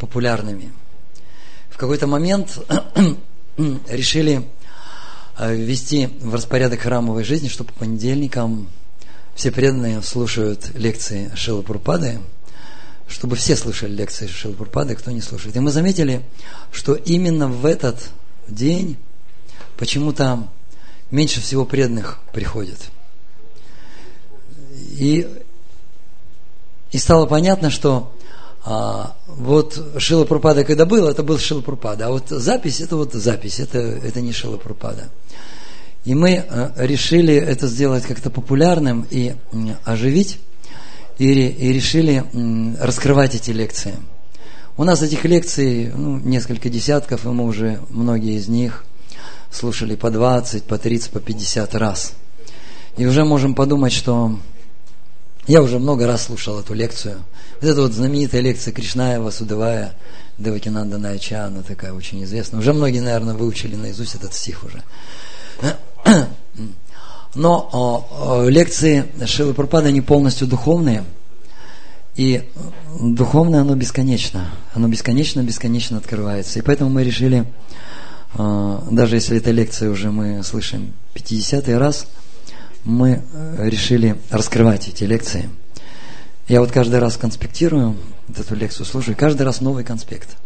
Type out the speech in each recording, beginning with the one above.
популярными. В какой-то момент решили э, ввести в распорядок храмовой жизни, что по понедельникам все преданные слушают лекции Шилы Пурпады, чтобы все слушали лекции Шилы Пурпады, кто не слушает. И мы заметили, что именно в этот день почему-то меньше всего преданных приходит. И, и стало понятно, что а, вот Шила Прупада, когда был, это был Шила Прупада, а вот запись, это вот запись, это, это не Шила Прупада. И мы а, решили это сделать как-то популярным и оживить, и, и решили раскрывать эти лекции. У нас этих лекций ну, несколько десятков, и мы уже многие из них слушали по 20, по 30, по 50 раз. И уже можем подумать, что я уже много раз слушал эту лекцию. Вот эта вот знаменитая лекция Кришнаева, Судовая, Девакинанда Найча, она такая очень известная. Уже многие, наверное, выучили наизусть этот стих уже. Но о, о, лекции Шилы Пропада не полностью духовные. И духовное оно бесконечно. Оно бесконечно, бесконечно открывается. И поэтому мы решили, даже если эта лекция уже мы слышим 50 раз – мы э, решили раскрывать эти лекции. Я вот каждый раз конспектирую вот эту лекцию, слушаю, каждый раз новый конспект.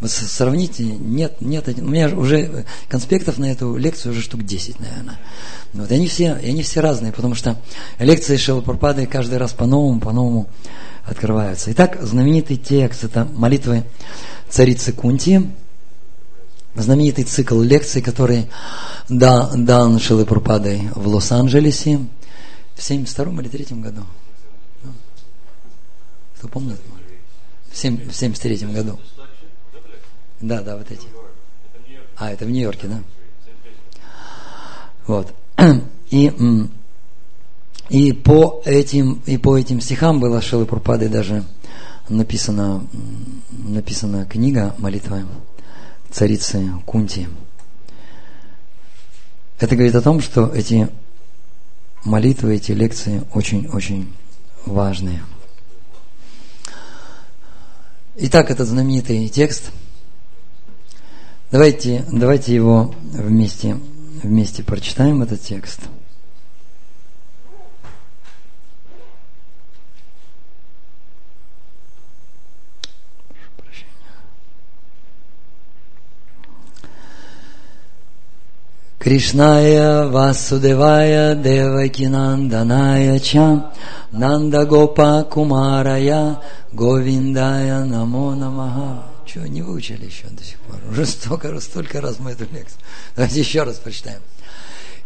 Вы сравните, нет, нет, у меня уже конспектов на эту лекцию уже штук 10, наверное. Вот, и они все, и они все разные, потому что лекции Шилапурпады каждый раз по-новому, по-новому открываются. Итак, знаменитый текст, это молитвы царицы Кунти, знаменитый цикл лекций, который дан Шилы Пропадой в Лос-Анджелесе в 72 или 3 году. Кто помнит? В 73 году. Да, да, вот эти. А, это в Нью-Йорке, да? Вот. И, и, по этим, и по этим стихам было Шилы Пропадой даже написана, написана книга молитва царицы Кунти. Это говорит о том, что эти молитвы, эти лекции очень-очень важные. Итак, этот знаменитый текст. Давайте, давайте его вместе, вместе прочитаем, этот текст – Кришная Васудевая Девакинанданая Ча Нанда Гопа Кумарая Говиндая Намо Намаха. Чего, не выучили еще до сих пор? Уже столько, столько раз мы эту лекцию. Давайте еще раз прочитаем.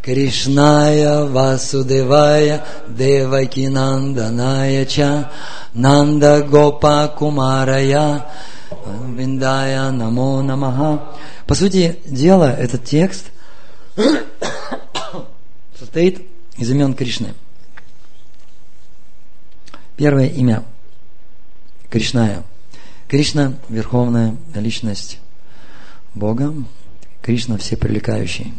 Кришная Васудевая Девакинанданая Ча Нанда Гопа Кумарая Говиндая Намо Намаха. По сути дела, этот текст – состоит из имен Кришны. Первое имя Кришная. Кришна – верховная личность Бога. Кришна – все привлекающий.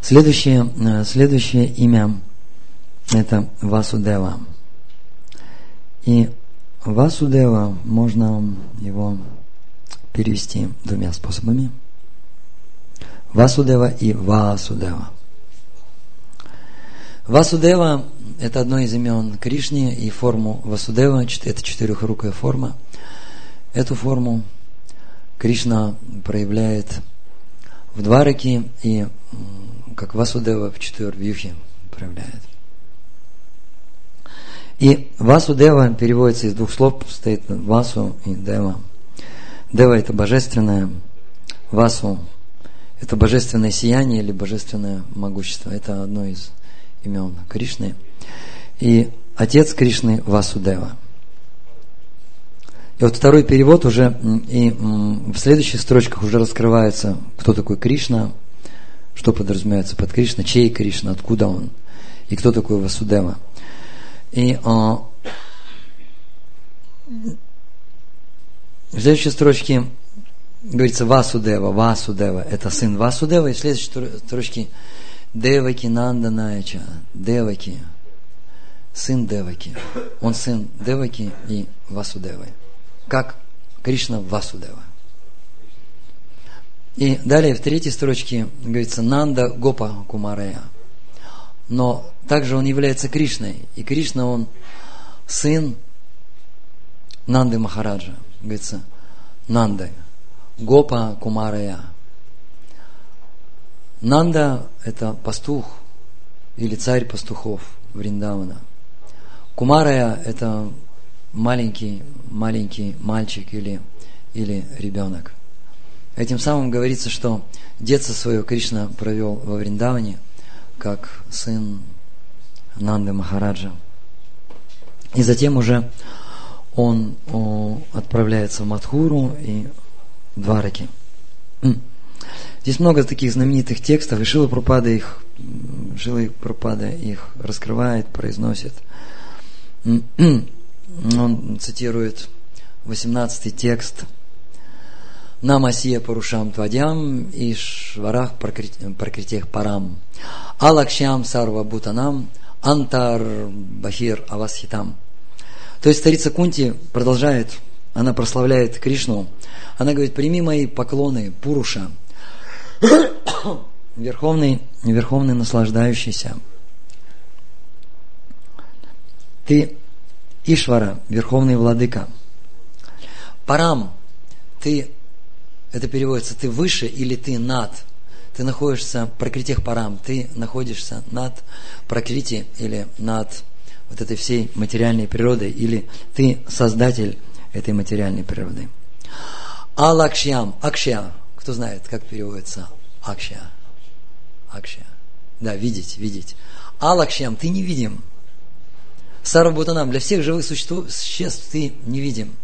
Следующее, э, следующее имя – это Васудева. И Васудева можно его перевести двумя способами – Васудева и Васудева. Васудева – это одно из имен Кришны, и форму Васудева – это четырехрукая форма. Эту форму Кришна проявляет в Двараке и как Васудева в Четвервьюхе проявляет. И Васудева переводится из двух слов, стоит Васу и Дева. Дева – это божественное, Васу это божественное сияние или божественное могущество. Это одно из имен Кришны. И отец Кришны Васудева. И вот второй перевод уже, и в следующих строчках уже раскрывается, кто такой Кришна, что подразумевается под Кришна, чей Кришна, откуда он, и кто такой Васудева. И а, в следующей строчке говорится Васудева, Васудева, это сын Васудева, и в следующей строчке Деваки Нанданаяча, Деваки, сын Деваки. Он сын Деваки и Васудевы. как Кришна Васудева. И далее в третьей строчке говорится Нанда Гопа Кумарая. Но также он является Кришной. И Кришна, он сын Нанды Махараджа. Говорится, Нанды. Гопа Кумарая. Нанда – это пастух или царь пастухов Вриндавана. Кумарая – это маленький, маленький мальчик или, или ребенок. Этим самым говорится, что детство свое Кришна провел во Вриндаване, как сын Нанды Махараджа. И затем уже он отправляется в Мадхуру и Двараки. Здесь много таких знаменитых текстов, и Шила Пропада их, Шила Пропада их раскрывает, произносит. Он цитирует 18 текст – Намасия Парушам Твадям и Шварах Пракритех Парам. Алакшям Сарва Бутанам Антар Бахир Авасхитам. То есть старица Кунти продолжает, она прославляет Кришну. Она говорит, прими мои поклоны, Пуруша, верховный, верховный наслаждающийся. Ты Ишвара, верховный владыка. Парам, ты это переводится ты выше или ты над. Ты находишься прокритих парам, ты находишься над прокрити или над вот этой всей материальной природой, или ты создатель этой материальной природы. Алакшьям, акшья, кто знает, как переводится акшья? Акшья. Да, видеть, видеть. Алакшьям, ты невидим. Сарвабутанам, для всех живых существ ты невидим.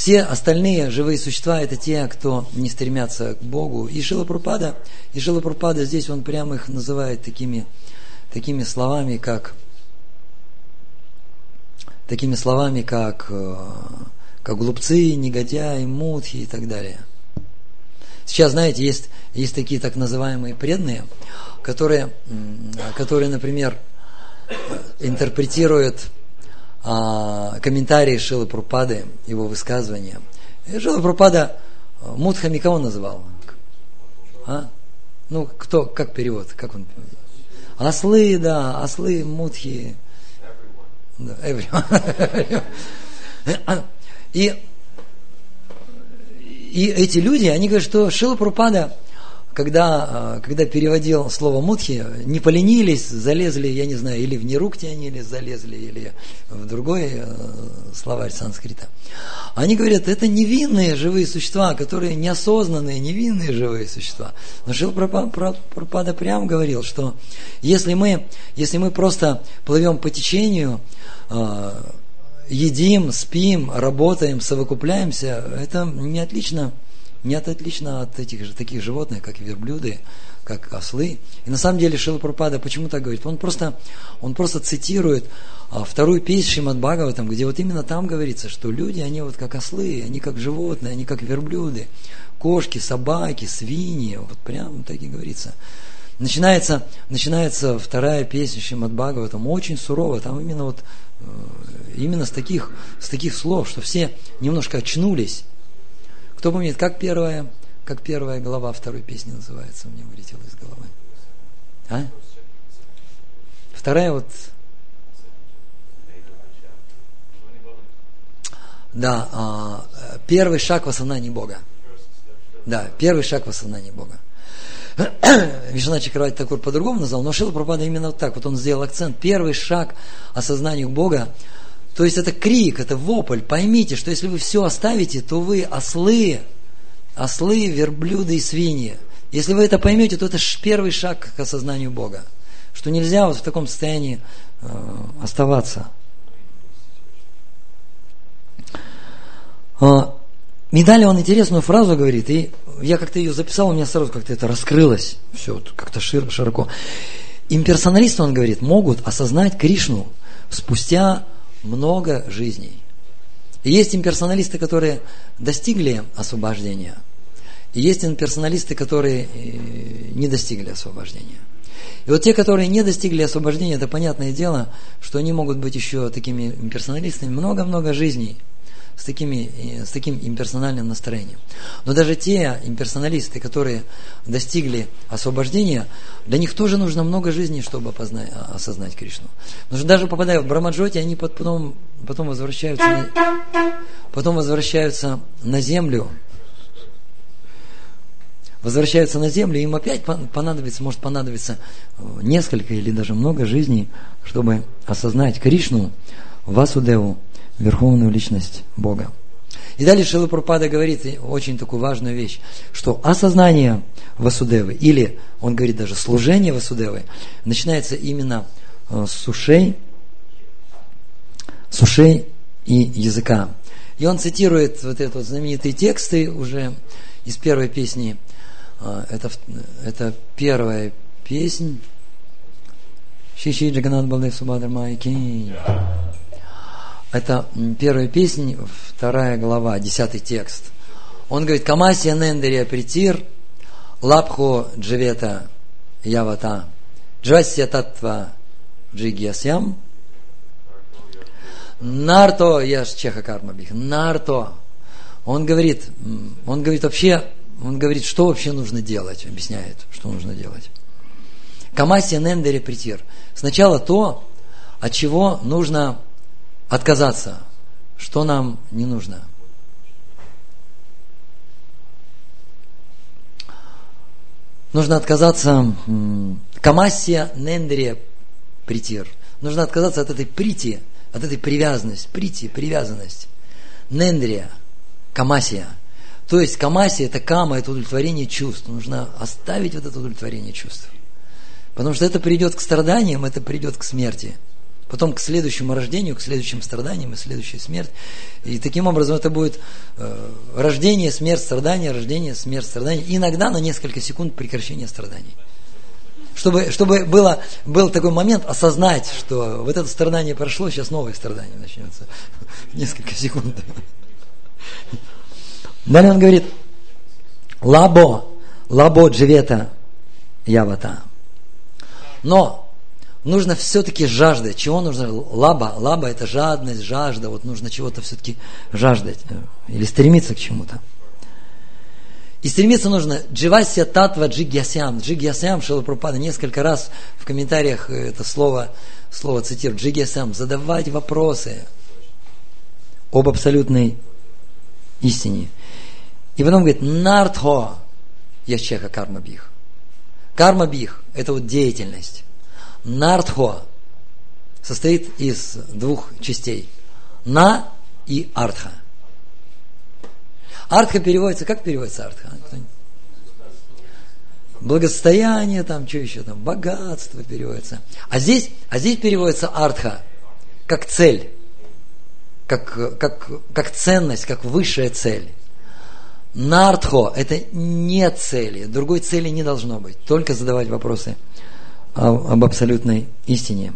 Все остальные живые существа это те, кто не стремятся к Богу. И Шила Прупада, и Шила Прупада здесь он прямо их называет такими, такими словами, как такими словами, как, э, как глупцы, негодяи, мутхи и так далее. Сейчас, знаете, есть, есть такие так называемые преданные, которые, которые например, интерпретируют а, комментарии Шилы Прупады, его высказывания. И Шила Прупада э, Мудхами кого называл? А? Ну, кто, как перевод, как он? Ослы, да, ослы, мудхи. И, эти люди, они говорят, что Шила Прупада когда, а, когда переводил слово мудхи, не поленились, залезли, я не знаю, или в Нерукти залезли, или в другой э, словарь санскрита. Они говорят, это невинные живые существа, которые неосознанные, невинные живые существа. Но Шил Пропада прям говорил, что если мы, если мы просто плывем по течению, а, едим, спим, работаем, совокупляемся, это не отлично нет отлично от этих же таких животных, как верблюды, как ослы. И на самом деле Шила Пропада почему так говорит? Он просто, он просто цитирует а, вторую песню Шримад Бхагаватам, где вот именно там говорится, что люди, они вот как ослы, они как животные, они как верблюды, кошки, собаки, свиньи, вот прям так и говорится. Начинается, начинается вторая песня Шримад Бхагаватам, очень сурово, там именно вот э, именно с таких, с таких слов, что все немножко очнулись, кто помнит, как первая, как первая глава второй песни называется, мне вылетело из головы. А? Вторая вот... Да, а, первый шаг в осознании Бога. Да, первый шаг в осознании Бога. Вишна Чакравати Такур по-другому назвал, но Шила Пропада именно вот так. Вот он сделал акцент. Первый шаг осознанию Бога то есть это крик, это вопль. Поймите, что если вы все оставите, то вы ослы, ослы, верблюды и свиньи. Если вы это поймете, то это первый шаг к осознанию Бога. Что нельзя вот в таком состоянии э, оставаться. А, и далее он интересную фразу говорит, и я как-то ее записал, у меня сразу как-то это раскрылось, все вот как-то широко. Имперсоналисты, он говорит, могут осознать Кришну спустя много жизней. И есть имперсоналисты, которые достигли освобождения. И есть имперсоналисты, которые э, не достигли освобождения. И вот те, которые не достигли освобождения, это понятное дело, что они могут быть еще такими имперсоналистами много-много жизней с, такими, с таким имперсональным настроением. Но даже те имперсоналисты, которые достигли освобождения, для них тоже нужно много жизни, чтобы опознать, осознать Кришну. Потому что даже попадая в Брамаджоти, они потом, потом, возвращаются, на, потом возвращаются на землю, возвращаются на землю, им опять понадобится, может понадобиться э, несколько или даже много жизней, чтобы осознать Кришну, Васудеву, Верховную Личность Бога. И далее Шила говорит очень такую важную вещь, что осознание Васудевы, или он говорит даже служение Васудевы, начинается именно э, с ушей, с ушей и языка. И он цитирует вот эти вот знаменитые тексты уже из первой песни. Э, это, это первая песнь. Шиши Джаганат Балдев Субадр Майки. Это первая песня, вторая глава, десятый текст. Он говорит, Камасия Нендерия Притир, Лапхо Дживета Явата, Джасия Татва Джигьясям, Нарто, я ж Чеха Карма Бих, Нарто. Он говорит, он говорит вообще, он говорит, что вообще нужно делать, объясняет, что нужно делать. Камасия Нендере Притир. Сначала то, от чего нужно отказаться. Что нам не нужно? Нужно отказаться камасия нендрия притир. Нужно отказаться от этой прити, от этой привязанности, прити, привязанность. Нендрия, камасия. То есть камасия это кама, это удовлетворение чувств. Нужно оставить вот это удовлетворение чувств. Потому что это придет к страданиям, это придет к смерти потом к следующему рождению, к следующим страданиям и следующей смерть. И таким образом это будет э, рождение, смерть, страдание, рождение, смерть, страдание. иногда на несколько секунд прекращение страданий. Чтобы, чтобы было, был такой момент осознать, что вот это страдание прошло, сейчас новое страдание начнется. Несколько секунд. Далее он говорит, лабо, лабо дживета явата. Но нужно все-таки жаждать. Чего нужно? Лаба. Лаба это жадность, жажда. Вот нужно чего-то все-таки жаждать. Э, или стремиться к чему-то. И стремиться нужно дживасия татва джигьясям. Джигьясям Шилапрапада несколько раз в комментариях это слово, слово цитирует. Джигьясям. Задавать вопросы об абсолютной истине. И потом говорит, нартхо ящеха карма бих. Карма бих – это вот деятельность. Нартхо состоит из двух частей. На и артха. Артха переводится, как переводится артха? Благосостояние, там, что еще там, богатство переводится. А здесь, а здесь переводится артха, как цель, как, как, как ценность, как высшая цель. Нартхо – это не цели, другой цели не должно быть, только задавать вопросы – об абсолютной истине.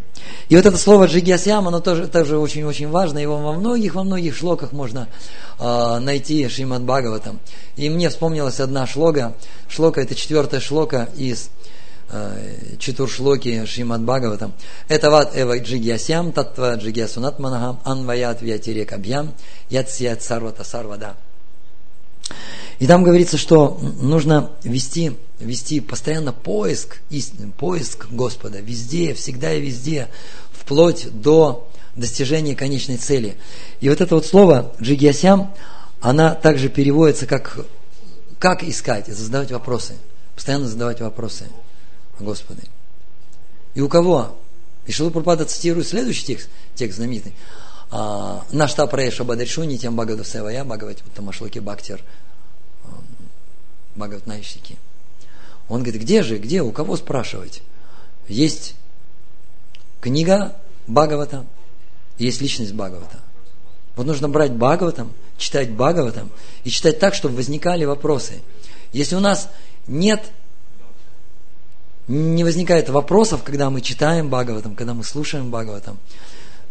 И вот это слово джигьясям, оно тоже, тоже очень-очень важно, его во многих, во многих шлоках можно э, найти Шримад Бхагаватам. И мне вспомнилась одна шлога, шлока, это четвертая шлока из э, Четуршлоки Шримад Бхагаватам. Это ват эва джигьясям, татва джигьясунат манахам, анваят вятирек абьям, ятсият сарвата сарвада. И там говорится, что нужно вести, вести постоянно поиск истины, поиск Господа везде, всегда и везде, вплоть до достижения конечной цели. И вот это вот слово джигьясям, она также переводится как как искать, задавать вопросы, постоянно задавать вопросы о. И у кого? И Шилупурпада цитирует следующий текст, текст знаменитый. А, Наш тапраеша бадаршуни тем багадусевая багавать тамашлоки бактер Бхагаватнайшики. Он говорит, где же, где, у кого спрашивать? Есть книга Бхагавата, есть личность Бхагавата. Вот нужно брать Бхагаватам, читать Бхагаватам и читать так, чтобы возникали вопросы. Если у нас нет, не возникает вопросов, когда мы читаем Бхагаватам, когда мы слушаем Бхагаватам,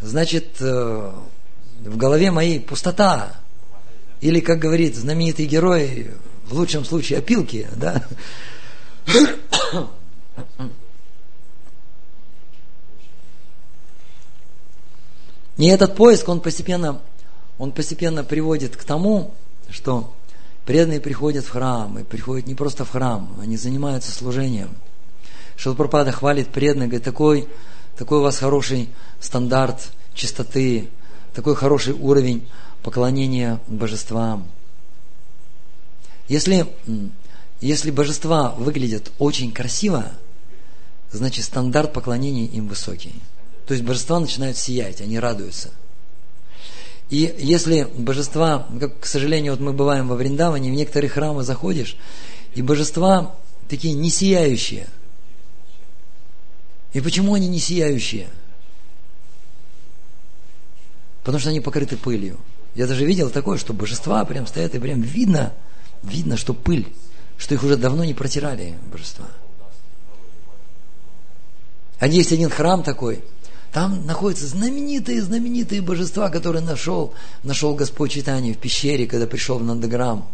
значит, э, в голове моей пустота. Или, как говорит знаменитый герой в лучшем случае опилки, да? И этот поиск, он постепенно он постепенно приводит к тому, что преданные приходят в храм, и приходят не просто в храм, они занимаются служением. Шилпрапада хвалит преданных, говорит, такой, такой у вас хороший стандарт чистоты, такой хороший уровень поклонения божествам. Если, если божества выглядят очень красиво, значит стандарт поклонения им высокий. То есть божества начинают сиять, они радуются. И если божества, как, к сожалению, вот мы бываем во Вриндаване, в некоторые храмы заходишь, и божества такие не сияющие. И почему они не сияющие? Потому что они покрыты пылью. Я даже видел такое, что божества прям стоят, и прям видно, видно, что пыль, что их уже давно не протирали божества. А есть один храм такой, там находятся знаменитые-знаменитые божества, которые нашел, нашел Господь Читание в пещере, когда пришел в Нандаграм.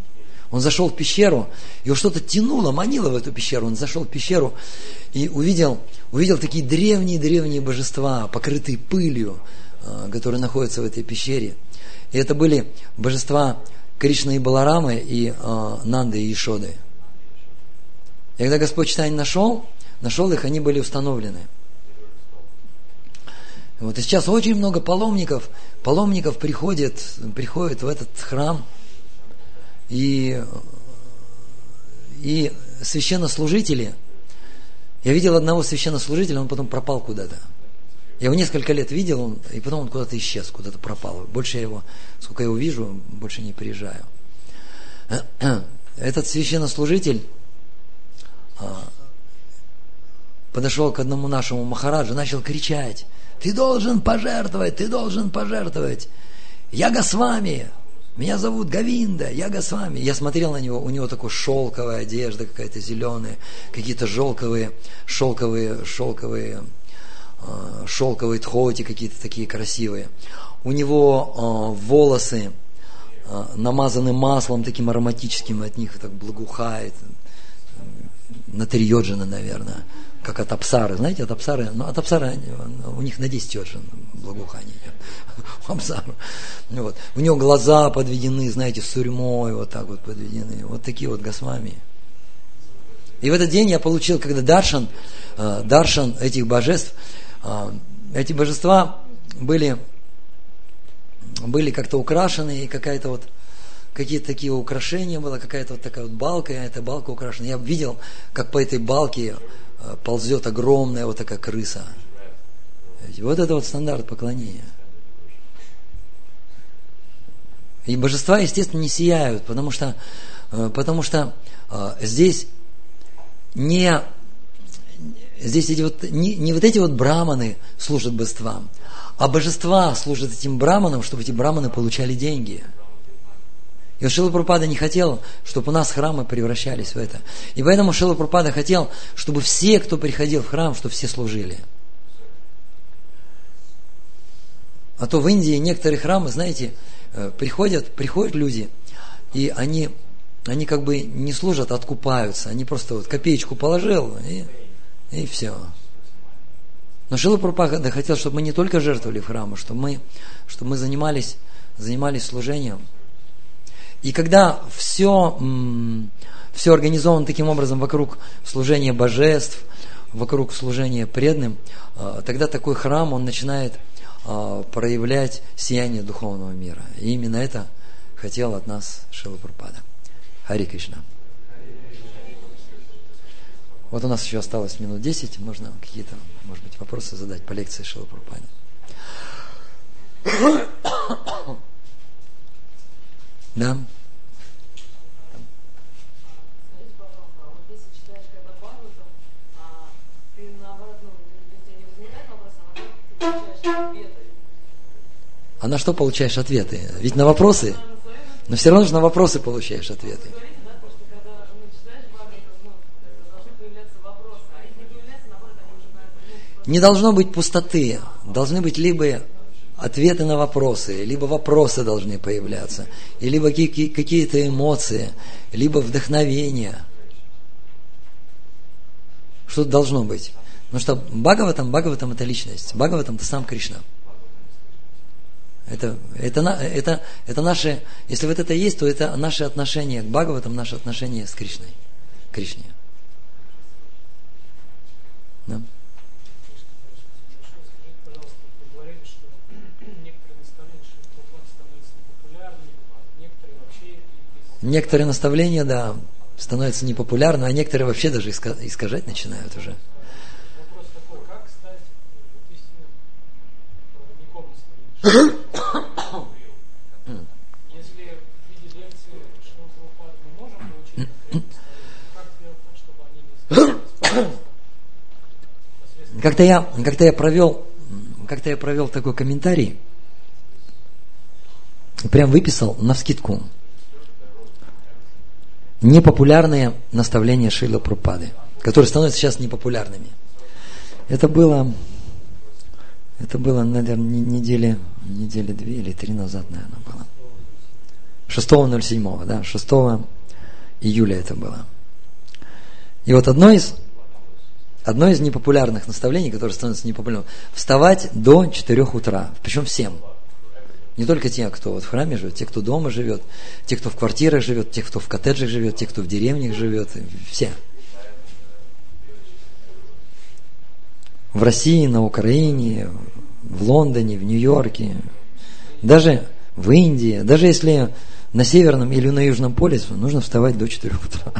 Он зашел в пещеру, его что-то тянуло, манило в эту пещеру. Он зашел в пещеру и увидел, увидел такие древние-древние божества, покрытые пылью, а, которые находятся в этой пещере. И это были божества Кришны и Баларамы и э, Нанды и Ишоды. И когда Господь Читание нашел, нашел их, они были установлены. Вот и сейчас очень много паломников, паломников приходит, приходят в этот храм, и, и священнослужители, я видел одного священнослужителя, он потом пропал куда-то. Я его несколько лет видел, и потом он куда-то исчез, куда-то пропал. Больше я его, сколько я его вижу, больше не приезжаю. Этот священнослужитель подошел к одному нашему махараджу, начал кричать, ты должен пожертвовать, ты должен пожертвовать. Я Госвами, меня зовут Гавинда, я Госвами. Я смотрел на него, у него такая шелковая одежда какая-то зеленая, какие-то шелковые, шелковые, шелковые Э, шелковые тхоти какие-то такие красивые. У него э, волосы намазаны маслом таким ароматическим, от них так благоухает. На наверное, как от апсары. Знаете, от апсары, ну, от апсары у них на 10 йоджин благоухание идет. У апсары. Вот. У него глаза подведены, знаете, сурьмой вот так вот подведены. Вот такие вот госвами. И в этот день я получил, когда Даршан, Даршан этих божеств, а, эти божества были, были как-то украшены, и какая-то вот какие-то такие украшения было, какая-то вот такая вот балка, и эта балка украшена. Я видел, как по этой балке а, ползет огромная вот такая крыса. Вот это вот стандарт поклонения. И божества, естественно, не сияют, потому что, а, потому что здесь не здесь эти вот, не, не вот эти вот браманы служат божествам, а божества служат этим браманам, чтобы эти браманы получали деньги. И Шила Прупада не хотел, чтобы у нас храмы превращались в это. И поэтому Шила Прупада хотел, чтобы все, кто приходил в храм, чтобы все служили. А то в Индии некоторые храмы, знаете, э, приходят, приходят люди, и они, они как бы не служат, а откупаются. Они просто вот копеечку положил, и и все. Но Шила Прабхупада хотел, чтобы мы не только жертвовали в храмы, чтобы мы, чтобы мы занимались, занимались служением. И когда все, все организовано таким образом вокруг служения божеств, вокруг служения преданным, а, тогда такой храм, он начинает а, проявлять сияние духовного мира. И именно это хотел от нас Шила Прабхупада. Хари Кришна. Вот у нас еще осталось минут 10, можно какие-то, может быть, вопросы задать по лекции Шила Прупани. Да? А на что получаешь ответы? Ведь на вопросы. Но все равно же на вопросы получаешь ответы. Не должно быть пустоты, должны быть либо ответы на вопросы, либо вопросы должны появляться, и либо какие-то эмоции, либо вдохновение. Что должно быть? Потому что Бхагаватам, Бхагаватам это личность. Бхагаватам это сам Кришна. Это, это, это, это наше, если вот это есть, то это наше отношение к Бхагаватам, наше отношение с Кришной. Кришне. Да? Некоторые наставления, да, становятся непопулярны, а некоторые вообще даже искажать начинают уже. Как-то я, как-то я провел, как-то я провел такой комментарий, прям выписал на вскидку непопулярные наставления Шила Прупады, которые становятся сейчас непопулярными. Это было это было, наверное, недели, недели две или три назад, наверное, было. 6.07, да, 6 июля это было. И вот одно из, одно из непопулярных наставлений, которое становится непопулярным, вставать до 4 утра, причем всем. Не только те, кто вот в храме живет, те, кто дома живет, те, кто в квартирах живет, те, кто в коттеджах живет, те, кто в деревнях живет, все. в России, на Украине, в Лондоне, в Нью-Йорке, даже в Индии, даже если на Северном или на Южном полюсе, нужно вставать до 4 утра.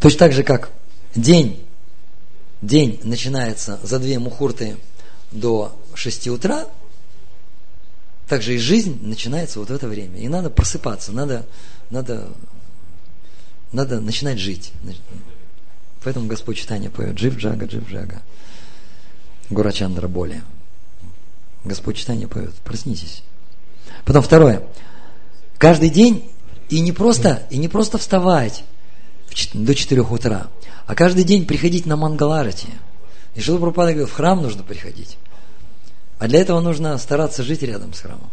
Точно так же, как день, день начинается за две мухурты до 6 утра, также и жизнь начинается вот в это время. И надо просыпаться, надо, надо надо начинать жить. Поэтому Господь читание поет Джив Джага, Джив Джага. Гурачандра Боли. Господь читание поет. Проснитесь. Потом второе. Каждый день и не просто, и не просто вставать до 4 утра, а каждый день приходить на Мангаларати. И Шила Прабхупада говорил, в храм нужно приходить. А для этого нужно стараться жить рядом с храмом.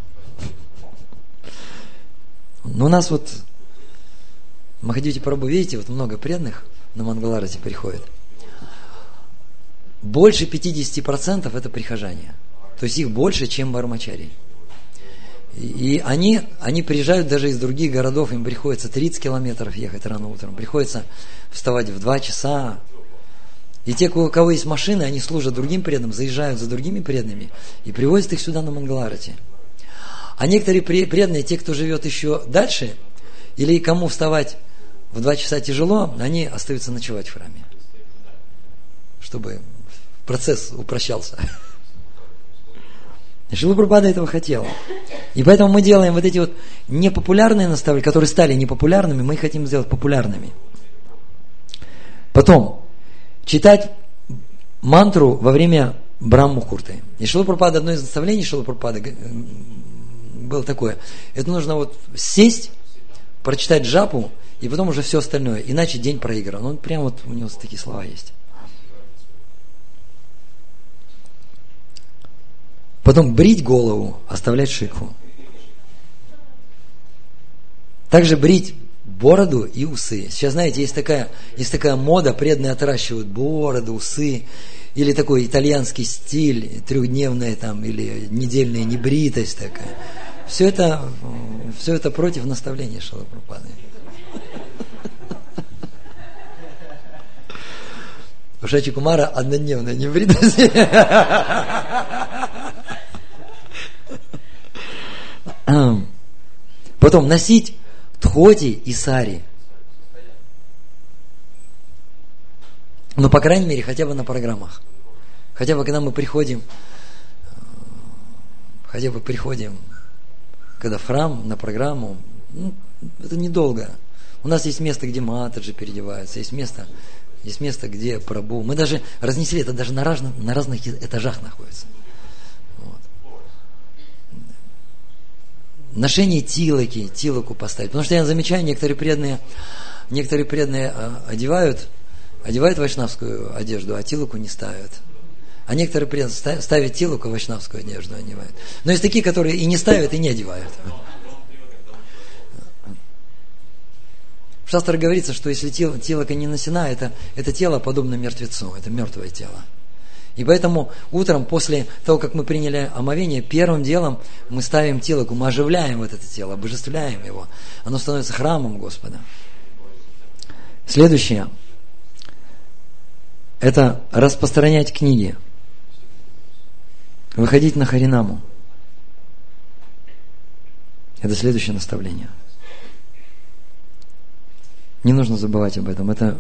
Но у нас вот Махадивити Прабу, видите, вот много преданных на Мангаларате приходит. Больше 50% это прихожане. То есть их больше, чем бармачари. И они, они приезжают даже из других городов, им приходится 30 километров ехать рано утром, приходится вставать в 2 часа. И те, у кого есть машины, они служат другим преданным, заезжают за другими преданными и привозят их сюда на Мангаларате. А некоторые преданные, те, кто живет еще дальше, или кому вставать в два часа тяжело, они остаются ночевать в храме, чтобы процесс упрощался. Шила Прабхада этого хотела. И поэтому мы делаем вот эти вот непопулярные наставления, которые стали непопулярными, мы их хотим сделать популярными. Потом, читать мантру во время Браммухурты. И Шила Прабхада, одно из наставлений Шила Прабхада было такое. Это нужно вот сесть, прочитать джапу и потом уже все остальное. Иначе день проигран. Он прям вот у него такие слова есть. Потом брить голову, оставлять шикву. Также брить бороду и усы. Сейчас, знаете, есть такая, есть такая мода, преданные отращивают бороду, усы, или такой итальянский стиль, трехдневная там, или недельная небритость такая. Все это, все это против наставления Шалапрапады. У Шачи Кумара однодневная невредность. Потом носить тхоти и сари. Ну, по крайней мере, хотя бы на программах. Хотя бы, когда мы приходим, хотя бы приходим, когда в храм, на программу, ну, это недолго. У нас есть место, где матаджи переодеваются, есть место, есть место, где прабу. Мы даже разнесли, это даже на разных, на разных этажах находится. Ношение тилоки, тилоку поставить. Потому что я замечаю, некоторые преданные, некоторые преданные а, одевают, одевают вайшнавскую одежду, а тилоку не ставят. А некоторые преданные ставят тилоку, вайшнавскую одежду одевают. Но есть такие, которые и не ставят, и не одевают. В говорится, что если тело, не носина, это, это тело подобно мертвецу, это мертвое тело. И поэтому утром, после того, как мы приняли омовение, первым делом мы ставим тело, мы оживляем вот это тело, обожествляем его. Оно становится храмом Господа. Следующее – это распространять книги. Выходить на Харинаму. Это следующее наставление. Не нужно забывать об этом. Это...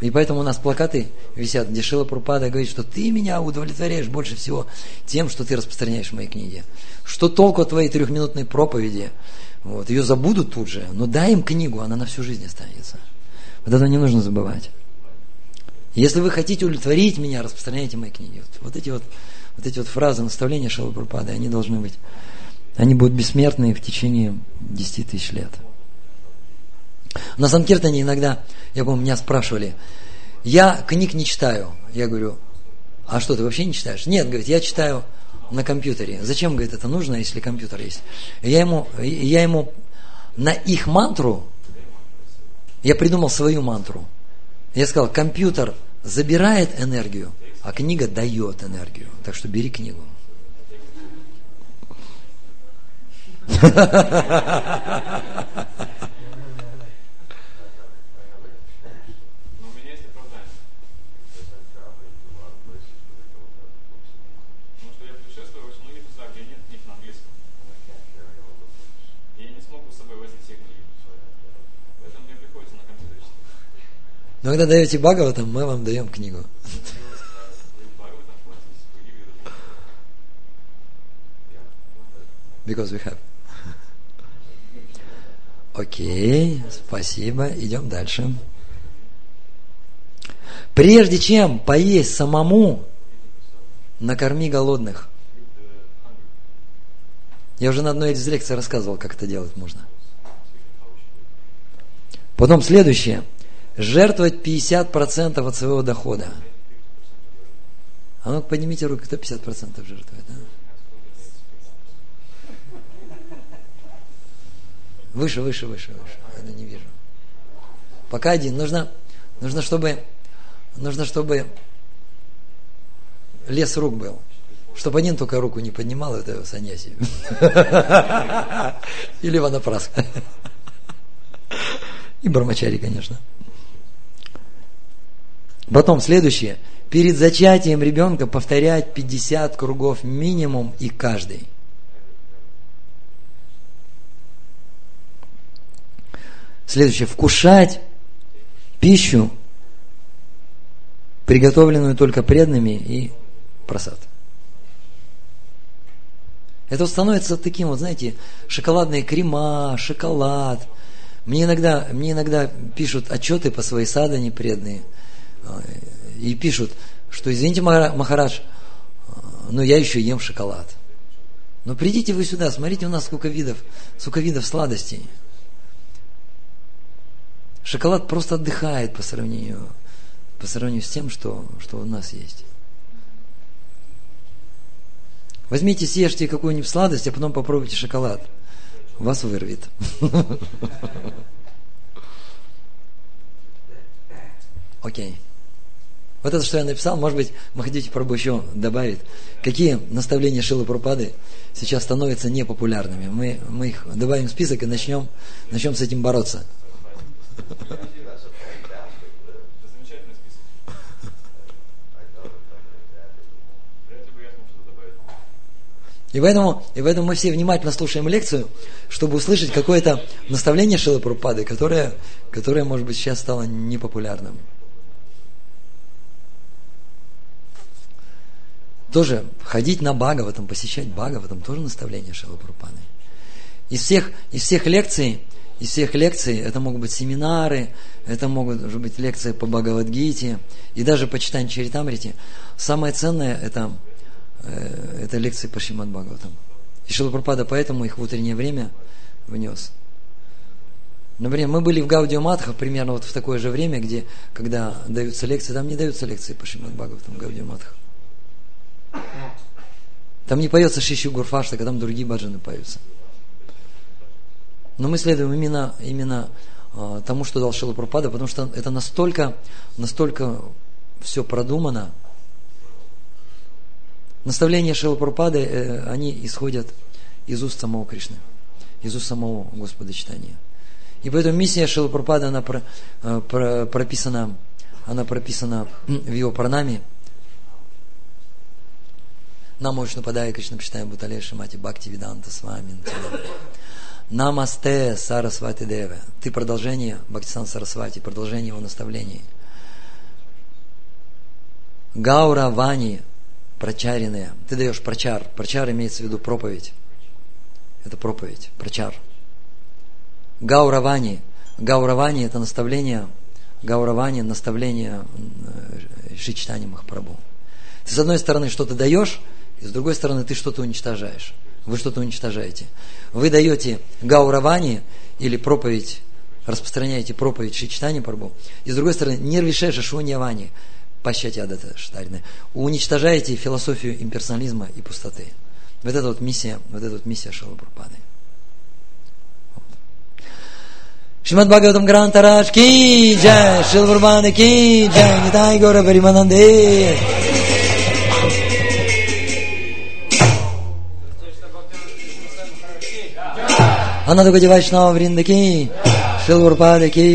И поэтому у нас плакаты висят, где Шила Прупада говорит, что ты меня удовлетворяешь больше всего тем, что ты распространяешь мои книги. Что толку от твоей трехминутной проповеди? Вот, ее забудут тут же, но дай им книгу, она на всю жизнь останется. Вот это не нужно забывать. Если вы хотите удовлетворить меня, распространяйте мои книги. Вот, вот эти вот, вот эти вот фразы, наставления Шила Прупады, они должны быть они будут бессмертны в течение 10 тысяч лет. На Санкиртане иногда, я помню, меня спрашивали, я книг не читаю. Я говорю, а что, ты вообще не читаешь? Нет, говорит, я читаю на компьютере. Зачем, говорит, это нужно, если компьютер есть? Я ему, я ему на их мантру, я придумал свою мантру. Я сказал, компьютер забирает энергию, а книга дает энергию. Так что бери книгу. Но у меня есть оправдание. Потому что я путешествую в очень многих местах, где нет книг на английском. И я не смог бы с собой возить все книги. Поэтому мне приходится на компьютере читать. Но когда даете Бхагаватам, мы вам даем книгу. Because we have. Окей, спасибо. Идем дальше. Прежде чем поесть самому, накорми голодных. Я уже на одной из лекций рассказывал, как это делать можно. Потом следующее. Жертвовать 50% от своего дохода. А ну поднимите руку, кто 50% жертвует? Да? Выше, выше, выше, выше. Я не вижу. Пока один. Нужно, нужно, чтобы, нужно, чтобы лес рук был. Чтобы один только руку не поднимал, это саньяси. Или ванапраска. И бармачари, конечно. Потом следующее. Перед зачатием ребенка повторять 50 кругов минимум и каждый. Следующее. Вкушать пищу, приготовленную только преданными и просад. Это становится таким, вот знаете, шоколадные крема, шоколад. Мне иногда, мне иногда пишут отчеты по своей садане преданные. И пишут, что извините, Махарадж, но я еще ем шоколад. Но придите вы сюда, смотрите у нас сколько видов, сколько видов сладостей. Шоколад просто отдыхает по сравнению, по сравнению с тем, что, что у нас есть. Возьмите, съешьте какую-нибудь сладость, а потом попробуйте шоколад. Вас вырвет. Окей. Вот это, что я написал, может быть, Махадити Прабhu еще добавит, какие наставления Шилы Пропады сейчас становятся непопулярными. Мы, мы их добавим в список и начнем, начнем с этим бороться. И поэтому, и поэтому мы все внимательно слушаем лекцию, чтобы услышать какое-то наставление Шилы Прупады, которое, которое, может быть, сейчас стало непопулярным. Тоже ходить на Бага в этом, посещать Бага в этом тоже наставление Шилы Прупады. Из всех, из всех лекций из всех лекций, это могут быть семинары, это могут быть лекции по Бхагавадгите и даже по читанию Чаритамрити. Самое ценное это, э, это лекции по Шримад Бхагаватам. И Шилапрапада поэтому их в утреннее время внес. Например, мы были в Гаудио Матха примерно вот в такое же время, где, когда даются лекции, там не даются лекции по Шримад Бхагаватам, Гаудио Матха. Там не поется Шиши Гурфаштака, там другие баджаны поются. Но мы следуем именно, именно э, тому, что дал Шила Пропада, потому что это настолько, настолько все продумано, Наставления Шила Прабхупады, э, они исходят из уст самого Кришны, из уст самого Господа читания. И поэтому миссия Шила Прабхупады, она про, э, про, прописана, она прописана в его пранаме. Нам нападая Кришна Пиштая Бутале Шамати Бхакти Виданта с вами. Намасте Сарасвати Деве. Ты продолжение Бхактисан Сарасвати, продолжение его наставлений. Гаура Вани, прочаренные. Ты даешь прочар. Прочар имеется в виду проповедь. Это проповедь, прочар. Гауравани. Гауравани – это наставление, Гауравани – наставление э, Шичтани Махапрабху. Ты с одной стороны что-то даешь, и с другой стороны ты что-то уничтожаешь. Вы что-то уничтожаете. Вы даете Гауравани или проповедь, распространяете проповедь Шичтани Прабху, и с другой стороны Нирвишеша Шуньявани – Пащати Адата Штарины. Уничтожаете философию имперсонализма и пустоты. Вот это вот миссия, вот это вот миссия Шила Прабхупады. Шримад Бхагаватам Грантараш ки джай, Шил Прабхупады ки джай, Нитай Гора अनद गुज वैष्णव वृंद की शिल की